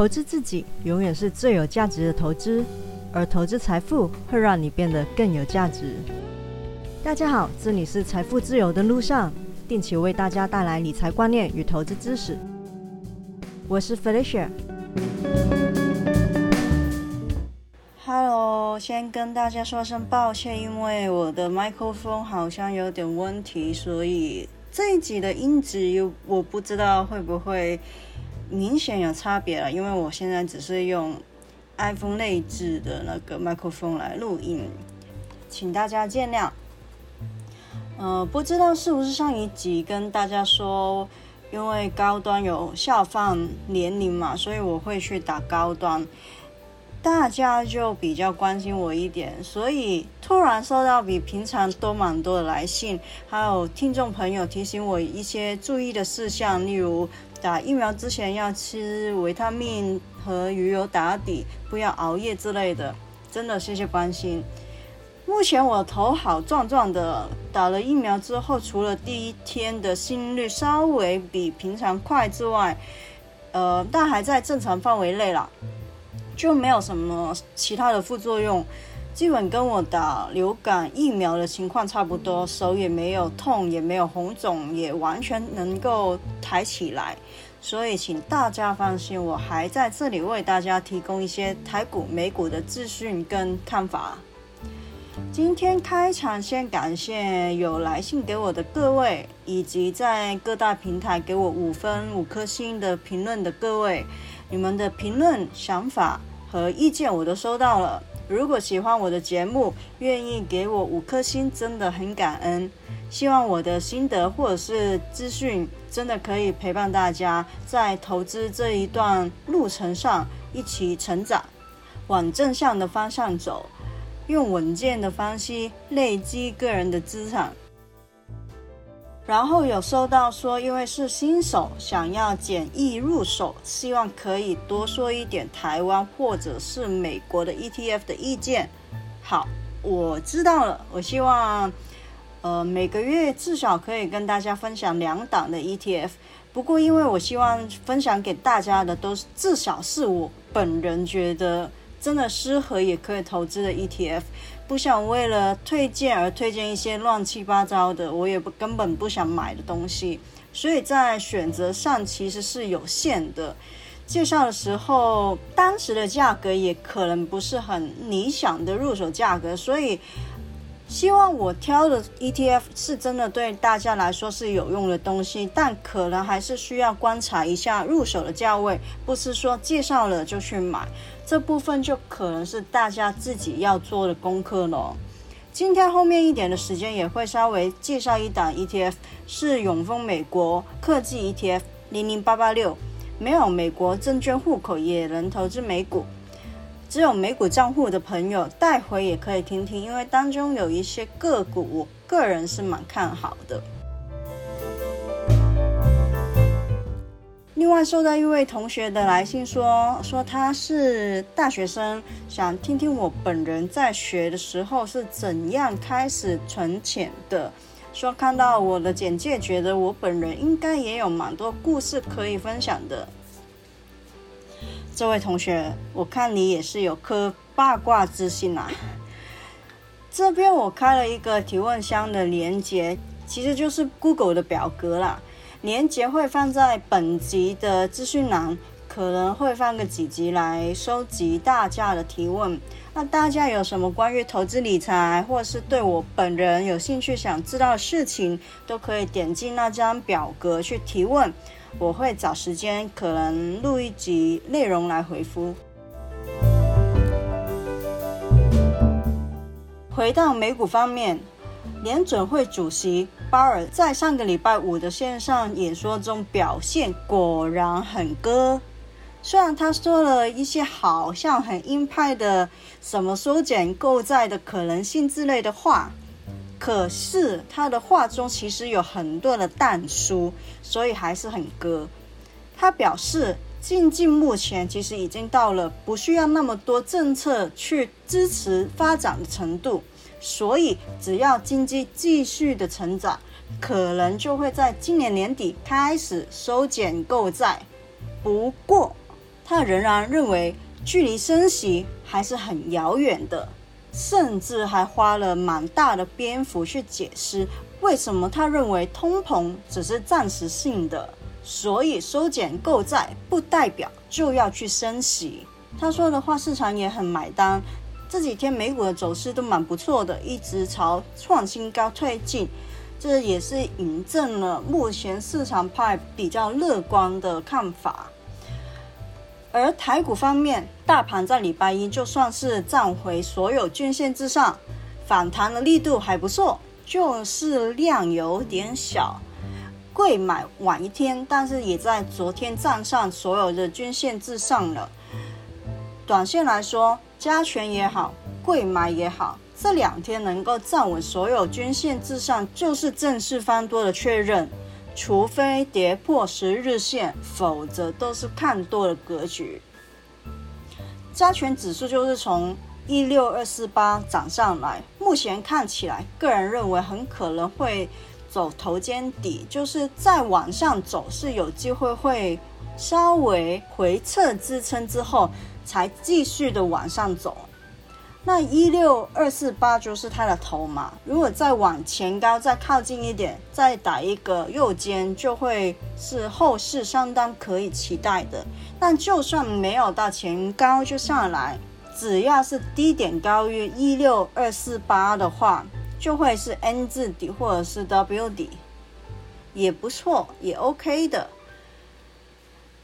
投资自己永远是最有价值的投资，而投资财富会让你变得更有价值。大家好，这里是财富自由的路上，定期为大家带来理财观念与投资知识。我是 Felicia。Hello，先跟大家说声抱歉，因为我的麦克风好像有点问题，所以这一集的音质我不知道会不会。明显有差别了，因为我现在只是用 iPhone 内置的那个麦克风来录音，请大家见谅。呃，不知道是不是上一集跟大家说，因为高端有下放年龄嘛，所以我会去打高端，大家就比较关心我一点，所以突然收到比平常多蛮多的来信，还有听众朋友提醒我一些注意的事项，例如。打疫苗之前要吃维他命和鱼油打底，不要熬夜之类的。真的谢谢关心。目前我头好壮壮的，打了疫苗之后，除了第一天的心率稍微比平常快之外，呃，但还在正常范围内了，就没有什么其他的副作用。基本跟我打流感疫苗的情况差不多，手也没有痛，也没有红肿，也完全能够抬起来，所以请大家放心，我还在这里为大家提供一些台股、美股的资讯跟看法。今天开场先感谢有来信给我的各位，以及在各大平台给我五分五颗星的评论的各位，你们的评论、想法和意见我都收到了。如果喜欢我的节目，愿意给我五颗星，真的很感恩。希望我的心得或者是资讯，真的可以陪伴大家在投资这一段路程上一起成长，往正向的方向走，用稳健的方式累积个人的资产。然后有收到说，因为是新手，想要简易入手，希望可以多说一点台湾或者是美国的 ETF 的意见。好，我知道了。我希望，呃，每个月至少可以跟大家分享两档的 ETF。不过，因为我希望分享给大家的都是至少是我本人觉得真的适合也可以投资的 ETF。不想为了推荐而推荐一些乱七八糟的，我也不根本不想买的东西，所以在选择上其实是有限的。介绍的时候，当时的价格也可能不是很理想的入手价格，所以。希望我挑的 ETF 是真的对大家来说是有用的东西，但可能还是需要观察一下入手的价位，不是说介绍了就去买，这部分就可能是大家自己要做的功课了。今天后面一点的时间也会稍微介绍一档 ETF，是永丰美国科技 ETF 零零八八六，没有美国证券户口也能投资美股。只有美股账户的朋友，带回也可以听听，因为当中有一些个股，我个人是蛮看好的。另外，收到一位同学的来信，说说他是大学生，想听听我本人在学的时候是怎样开始存钱的。说看到我的简介，觉得我本人应该也有蛮多故事可以分享的。这位同学，我看你也是有颗八卦之心啊。这边我开了一个提问箱的连接，其实就是 Google 的表格啦。连接会放在本集的资讯栏，可能会放个几集来收集大家的提问。那大家有什么关于投资理财，或者是对我本人有兴趣想知道的事情，都可以点击那张表格去提问。我会找时间，可能录一集内容来回复。回到美股方面，联准会主席鲍尔在上个礼拜五的线上演说中表现果然很歌。虽然他说了一些好像很鹰派的什么缩减购债的可能性之类的话。可是他的话中其实有很多的淡书，所以还是很割。他表示，经济目前其实已经到了不需要那么多政策去支持发展的程度，所以只要经济继续的成长，可能就会在今年年底开始收减购债。不过，他仍然认为距离升息还是很遥远的，甚至还花了蛮大的篇幅去解释为什么他认为通膨只是暂时性的，所以收减购债不代表就要去升息。他说的话市场也很买单。这几天美股的走势都蛮不错的，一直朝创新高推进，这也是印证了目前市场派比较乐观的看法。而台股方面，大盘在礼拜一就算是站回所有均线之上，反弹的力度还不错，就是量有点小，贵买晚一天，但是也在昨天站上所有的均线之上了。短线来说，加权也好，贵买也好，这两天能够站稳所有均线之上，就是正式翻多的确认。除非跌破十日线，否则都是看多的格局。加权指数就是从一六二四八涨上来，目前看起来，个人认为很可能会走头肩底，就是再往上走是有机会会稍微回撤支撑之后。才继续的往上走，那一六二四八就是它的头嘛。如果再往前高，再靠近一点，再打一个右肩，就会是后市相当可以期待的。但就算没有到前高就上来，只要是低点高于一六二四八的话，就会是 N 字底或者是 W 底，也不错，也 OK 的。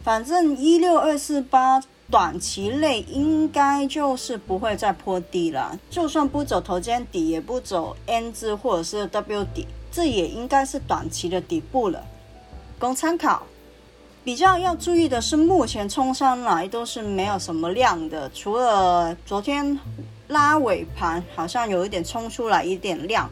反正一六二四八。短期内应该就是不会再破底了，就算不走头肩底，也不走 N 字或者是 W 底，这也应该是短期的底部了，供参考。比较要注意的是，目前冲上来都是没有什么量的，除了昨天拉尾盘好像有一点冲出来一点量，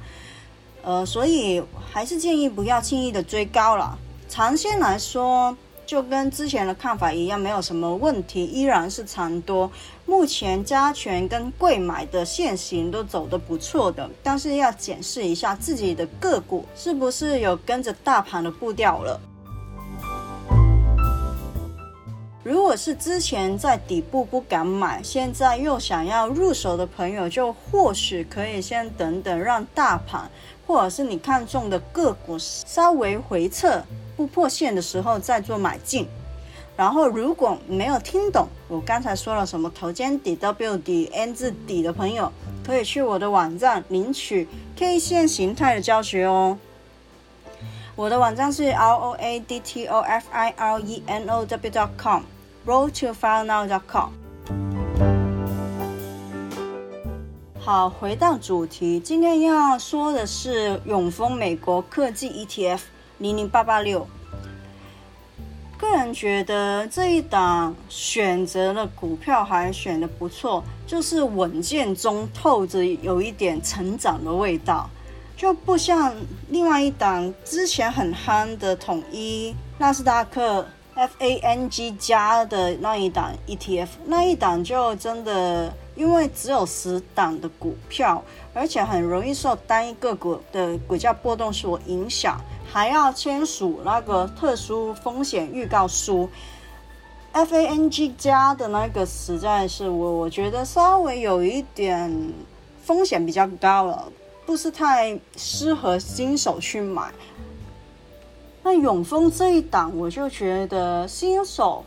呃，所以还是建议不要轻易的追高了。长线来说。就跟之前的看法一样，没有什么问题，依然是长多。目前加权跟贵买的现行都走得不错的，但是要检视一下自己的个股是不是有跟着大盘的步调了。如果是之前在底部不敢买，现在又想要入手的朋友，就或许可以先等等，让大盘或者是你看中的个股稍微回撤。不破线的时候再做买进，然后如果没有听懂我刚才说了什么头肩底、W 底、N 字底的朋友，可以去我的网站领取 K 线形态的教学哦。我的网站是 R O A D T O F I R E N O W dot com，roll to file now dot com。好，回到主题，今天要说的是永丰美国科技 ETF。零零八八六，个人觉得这一档选择的股票还选的不错，就是稳健中透着有一点成长的味道，就不像另外一档之前很憨的统一纳斯达克 FANG 加的那一档 ETF，那一档就真的因为只有十档的股票，而且很容易受单一个股的股价波动所影响。还要签署那个特殊风险预告书，FANG 加的那个实在是我我觉得稍微有一点风险比较高了，不是太适合新手去买。那永丰这一档，我就觉得新手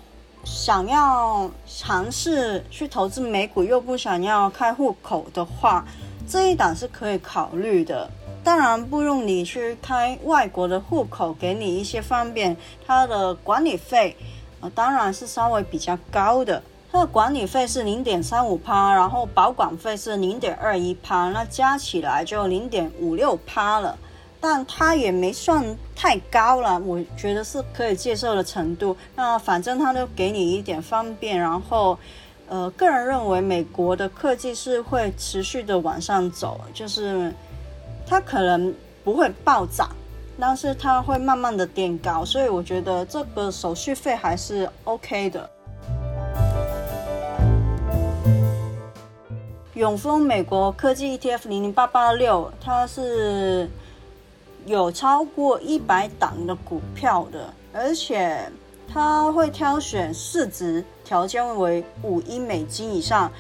想要尝试去投资美股，又不想要开户口的话，这一档是可以考虑的。当然不用你去开外国的户口，给你一些方便。它的管理费，呃，当然是稍微比较高的。它的管理费是零点三五趴，然后保管费是零点二一趴，那加起来就零点五六趴了。但它也没算太高了，我觉得是可以接受的程度。那反正它都给你一点方便，然后，呃，个人认为美国的科技是会持续的往上走，就是。它可能不会暴涨，但是它会慢慢的垫高，所以我觉得这个手续费还是 OK 的。永丰美国科技 ETF 零零八八六，它是有超过一百档的股票的，而且他会挑选市值条件为五亿美金以上，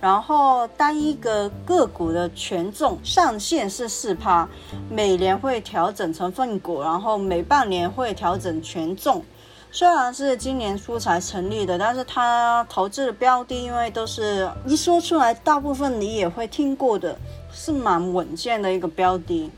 然后单一个个股的权重上限是四趴，每年会调整成分股，然后每半年会调整权重。虽然是今年初才成立的，但是他投资的标的，因为都是一说出来，大部分你也会听过的，是蛮稳健的一个标的。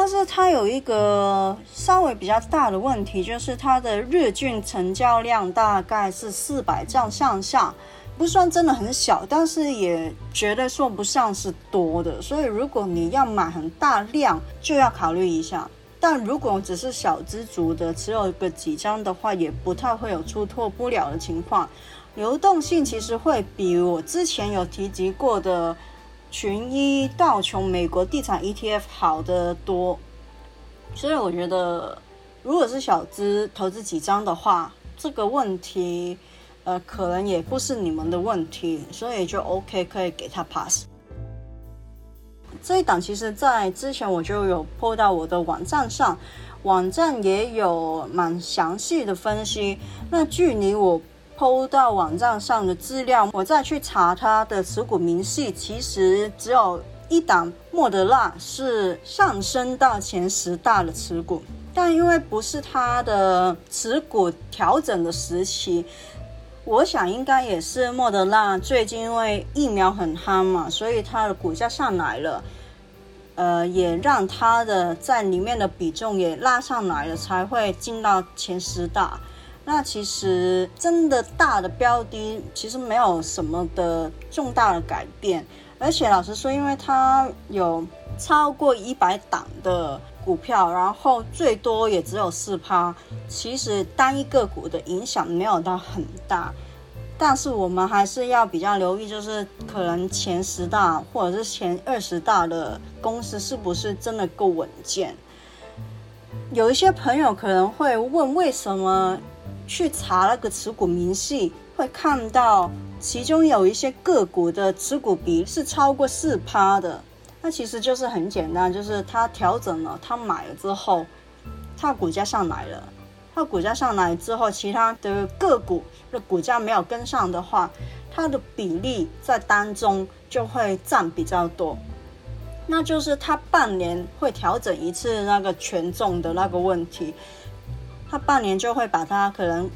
但是它有一个稍微比较大的问题，就是它的日均成交量大概是四百张上下，不算真的很小，但是也绝对说不上是多的。所以如果你要买很大量，就要考虑一下。但如果只是小资族的，持有个几张的话，也不太会有出脱不了的情况。流动性其实会比我之前有提及过的群一道琼美国地产 ETF 好的多。所以我觉得，如果是小资投资几张的话，这个问题，呃，可能也不是你们的问题，所以就 OK，可以给他 pass。这一档其实，在之前我就有播到我的网站上，网站也有蛮详细的分析。那距离我抛到网站上的资料，我再去查它的持股明细，其实只有一档莫德纳是上升到前十大的持股，但因为不是它的持股调整的时期。我想应该也是莫德纳最近因为疫苗很夯嘛，所以它的股价上来了，呃，也让它的在里面的比重也拉上来了，才会进到前十大。那其实真的大的标的其实没有什么的重大的改变，而且老实说，因为它有超过一百档的。股票，然后最多也只有四趴，其实单一个股的影响没有到很大，但是我们还是要比较留意，就是可能前十大或者是前二十大的公司是不是真的够稳健。有一些朋友可能会问，为什么去查那个持股明细，会看到其中有一些个股的持股比是超过四趴的？那其实就是很简单，就是它调整了，它买了之后，它股价上来了，它股价上来之后，其他的个股的股价没有跟上的话，它的比例在当中就会占比较多，那就是它半年会调整一次那个权重的那个问题，它半年就会把它可能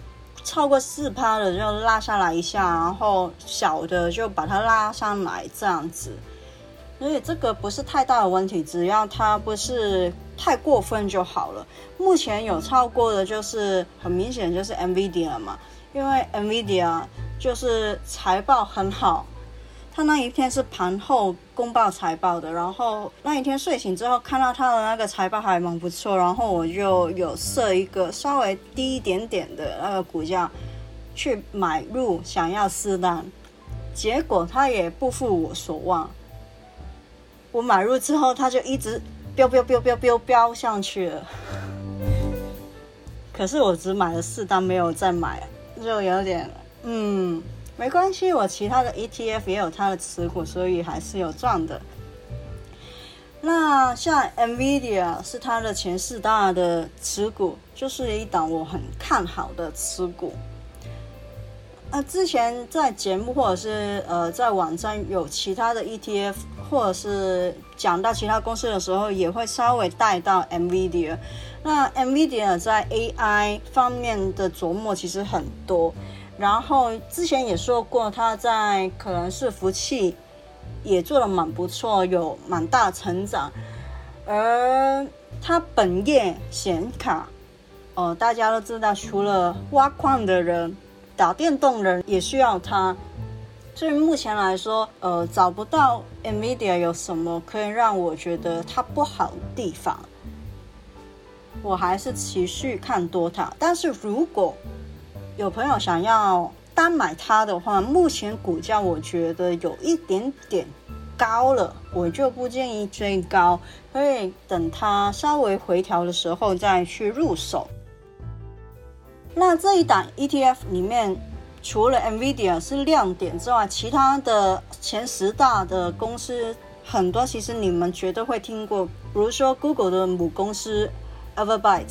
超过四趴的就拉下来一下，然后小的就把它拉上来这样子。所以这个不是太大的问题，只要它不是太过分就好了。目前有超过的，就是很明显就是 Nvidia 嘛，因为 Nvidia 就是财报很好，他那一天是盘后公报财报的，然后那一天睡醒之后看到他的那个财报还蛮不错，然后我就有设一个稍微低一点点的那个股价去买入，想要试单，结果它也不负我所望。我买入之后，它就一直飙飙飙飙飙飙上去了。可是我只买了四单，没有再买，就有点嗯，没关系。我其他的 ETF 也有它的持股，所以还是有赚的。那像 Nvidia 是它的前四大的持股，就是一档我很看好的持股。那之前在节目或者是呃在网站有其他的 ETF，或者是讲到其他公司的时候，也会稍微带到 NVIDIA。那 NVIDIA 在 AI 方面的琢磨其实很多，然后之前也说过，他在可能是服器也做的蛮不错，有蛮大成长。而他本业显卡，呃，大家都知道，除了挖矿的人。打电动人也需要它，所以目前来说，呃，找不到 Nvidia 有什么可以让我觉得它不好的地方，我还是持续看多它。但是如果有朋友想要单买它的话，目前股价我觉得有一点点高了，我就不建议追高，可以等它稍微回调的时候再去入手。那这一档 ETF 里面，除了 Nvidia 是亮点之外，其他的前十大的公司很多，其实你们绝对会听过，比如说 Google 的母公司 Alphabet，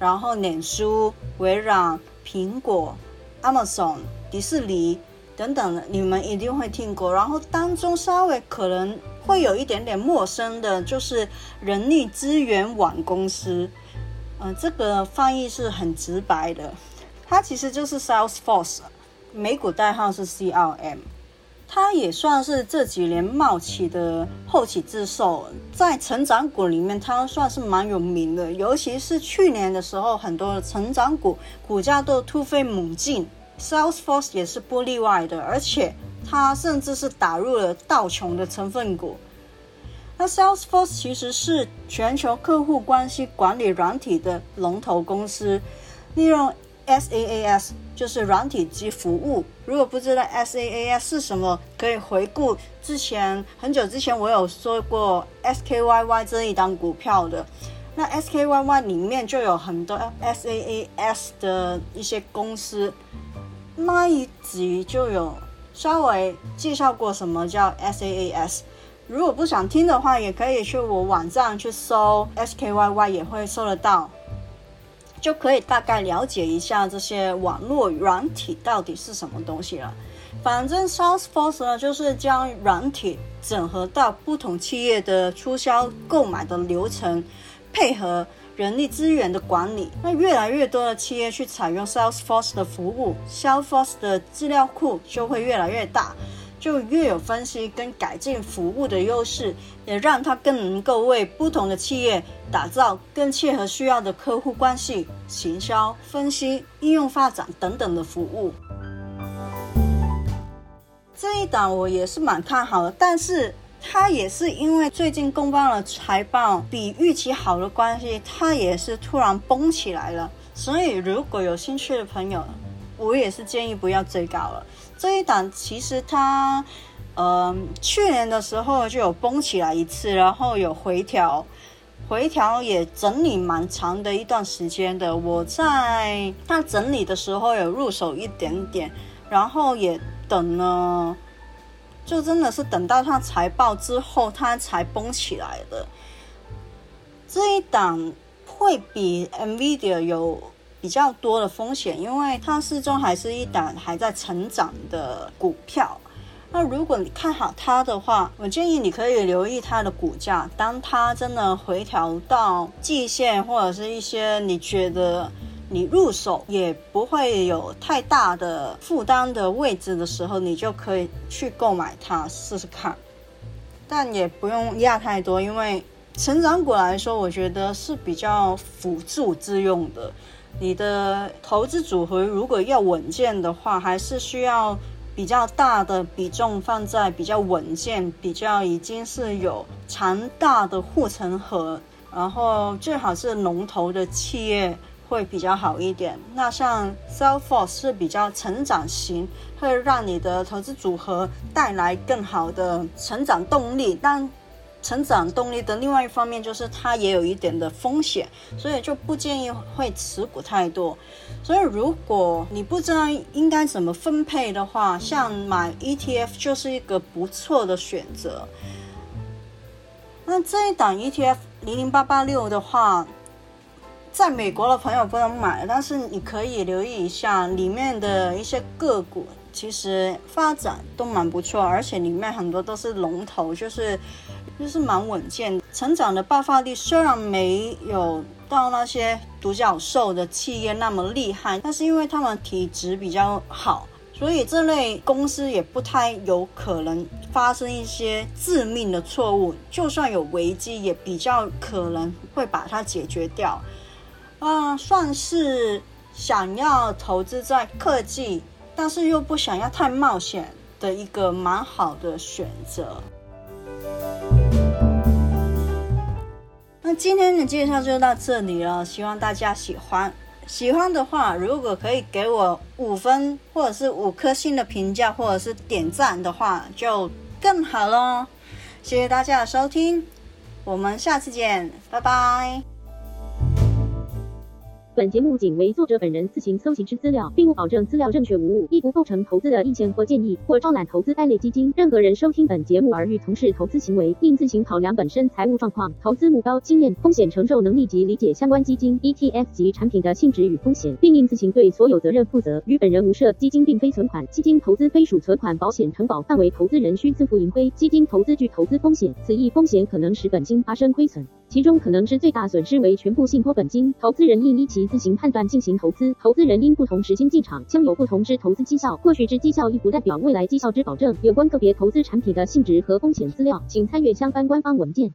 然后脸书、微软、苹果、Amazon、迪士尼等等的，你们一定会听过。然后当中稍微可能会有一点点陌生的，就是人力资源网公司。嗯，这个翻译是很直白的，它其实就是 Salesforce，美股代号是 CRM。它也算是这几年冒起的后起之秀，在成长股里面，它算是蛮有名的。尤其是去年的时候，很多的成长股股价都突飞猛进，Salesforce 也是不例外的。而且它甚至是打入了道琼的成分股。那 Salesforce 其实是全球客户关系管理软体的龙头公司，利用 SaaS。就是软体及服务。如果不知道 SaaS 是什么，可以回顾之前很久之前我有说过 SKYY 这一档股票的。那 SKYY 里面就有很多 SaaS 的一些公司，那一集就有稍微介绍过什么叫 SaaS。如果不想听的话，也可以去我网站去搜 SKYY，也会搜得到。就可以大概了解一下这些网络软体到底是什么东西了。反正 Salesforce 呢，就是将软体整合到不同企业的促销购买的流程，配合人力资源的管理。那越来越多的企业去采用 Salesforce 的服务，Salesforce 的资料库就会越来越大。就越有分析跟改进服务的优势，也让它更能够为不同的企业打造更切合需要的客户关系、行销、分析、应用发展等等的服务。这一档我也是蛮看好的，但是它也是因为最近公报了财报比预期好的关系，它也是突然崩起来了。所以如果有兴趣的朋友，我也是建议不要追高了。这一档其实它，嗯，去年的时候就有崩起来一次，然后有回调，回调也整理蛮长的一段时间的。我在它整理的时候有入手一点点，然后也等了，就真的是等到它财报之后，它才崩起来的。这一档会比 Nvidia 有。比较多的风险，因为它始终还是一档还在成长的股票。那如果你看好它的话，我建议你可以留意它的股价。当它真的回调到季线或者是一些你觉得你入手也不会有太大的负担的位置的时候，你就可以去购买它试试看。但也不用压太多，因为成长股来说，我觉得是比较辅助之用的。你的投资组合如果要稳健的话，还是需要比较大的比重放在比较稳健、比较已经是有强大的护城河，然后最好是龙头的企业会比较好一点。那像 Salesforce 是比较成长型，会让你的投资组合带来更好的成长动力，但。成长动力的另外一方面就是它也有一点的风险，所以就不建议会持股太多。所以如果你不知道应该怎么分配的话，像买 ETF 就是一个不错的选择。那这一档 ETF 零零八八六的话，在美国的朋友不能买，但是你可以留意一下里面的一些个股，其实发展都蛮不错，而且里面很多都是龙头，就是。就是蛮稳健，成长的爆发力虽然没有到那些独角兽的企业那么厉害，但是因为他们体质比较好，所以这类公司也不太有可能发生一些致命的错误。就算有危机，也比较可能会把它解决掉。啊，算是想要投资在科技，但是又不想要太冒险的一个蛮好的选择。今天的介绍就到这里了，希望大家喜欢。喜欢的话，如果可以给我五分或者是五颗星的评价，或者是点赞的话，就更好喽。谢谢大家的收听，我们下次见，拜拜。本节目仅为作者本人自行搜集之资料，并不保证资料正确无误，亦不构成投资的意见或建议，或招揽投资该类基金。任何人收听本节目而欲从事投资行为，应自行考量本身财务状况、投资目标、经验、风险承受能力及理解相关基金、ETF 及产品的性质与风险，并应自行对所有责任负责。与本人无涉。基金并非存款，基金投资非属存款保险承保范围，投资人需自负盈亏。基金投资具投资风险，此一风险可能使本金发生亏损。其中可能之最大损失为全部信托本金，投资人应依其自行判断进行投资。投资人因不同时间进场，将有不同之投资绩效。过去之绩效亦不代表未来绩效之保证。有关个别投资产品的性质和风险资料，请参阅相关官方文件。